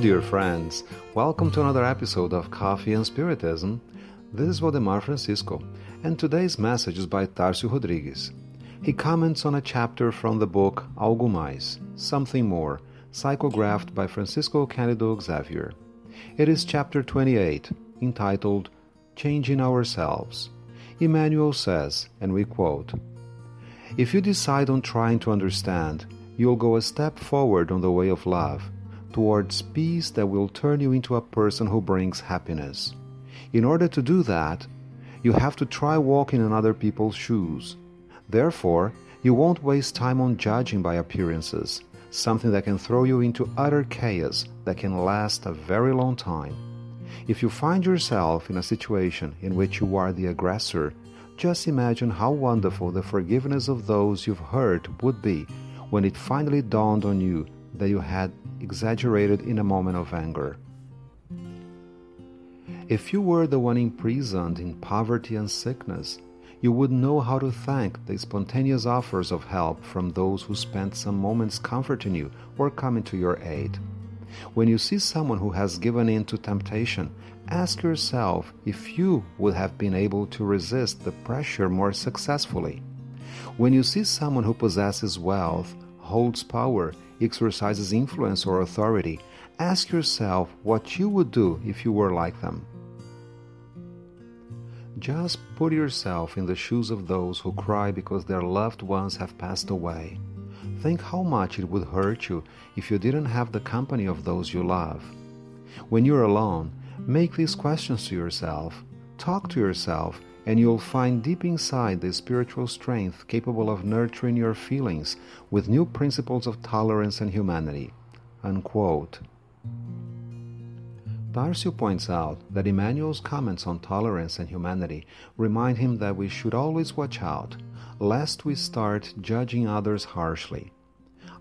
dear friends. Welcome to another episode of Coffee and Spiritism. This is Waldemar Francisco, and today's message is by Tarcio Rodrigues. He comments on a chapter from the book Algo Mais, Something More, psychographed by Francisco Cândido Xavier. It is chapter 28, entitled Changing Ourselves. Emmanuel says, and we quote, If you decide on trying to understand, you'll go a step forward on the way of love, towards peace that will turn you into a person who brings happiness. In order to do that, you have to try walking in other people's shoes. Therefore, you won't waste time on judging by appearances, something that can throw you into utter chaos that can last a very long time. If you find yourself in a situation in which you are the aggressor, just imagine how wonderful the forgiveness of those you've hurt would be when it finally dawned on you that you had exaggerated in a moment of anger. If you were the one imprisoned in poverty and sickness, you would know how to thank the spontaneous offers of help from those who spent some moments comforting you or coming to your aid. When you see someone who has given in to temptation, ask yourself if you would have been able to resist the pressure more successfully. When you see someone who possesses wealth, holds power, exercises influence or authority, ask yourself what you would do if you were like them. Just put yourself in the shoes of those who cry because their loved ones have passed away. Think how much it would hurt you if you didn't have the company of those you love. When you're alone, make these questions to yourself, talk to yourself, and you'll find deep inside the spiritual strength capable of nurturing your feelings with new principles of tolerance and humanity. Unquote. Tarcio points out that Emmanuel's comments on tolerance and humanity remind him that we should always watch out, lest we start judging others harshly.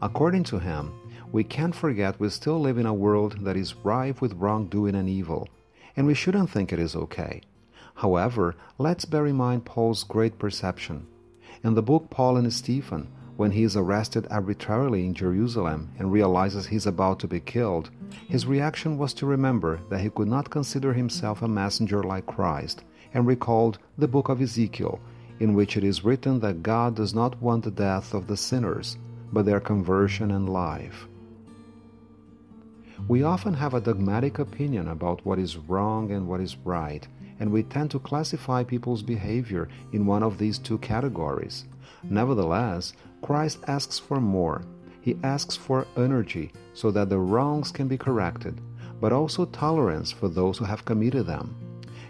According to him, we can't forget we still live in a world that is rife with wrongdoing and evil, and we shouldn't think it is okay. However, let's bear in mind Paul's great perception. In the book Paul and Stephen, when he is arrested arbitrarily in Jerusalem and realizes he is about to be killed, his reaction was to remember that he could not consider himself a messenger like Christ, and recalled the book of Ezekiel, in which it is written that God does not want the death of the sinners, but their conversion and life. We often have a dogmatic opinion about what is wrong and what is right, and we tend to classify people's behavior in one of these two categories. Nevertheless, Christ asks for more. He asks for energy so that the wrongs can be corrected, but also tolerance for those who have committed them.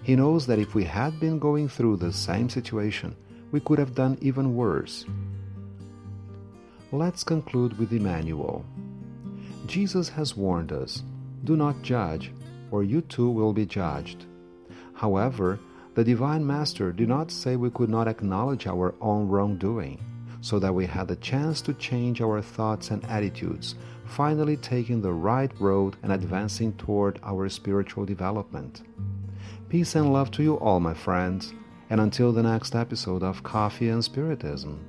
He knows that if we had been going through the same situation, we could have done even worse. Let's conclude with Emmanuel. Jesus has warned us do not judge, or you too will be judged. However, the Divine Master did not say we could not acknowledge our own wrongdoing, so that we had the chance to change our thoughts and attitudes, finally taking the right road and advancing toward our spiritual development. Peace and love to you all, my friends, and until the next episode of Coffee and Spiritism.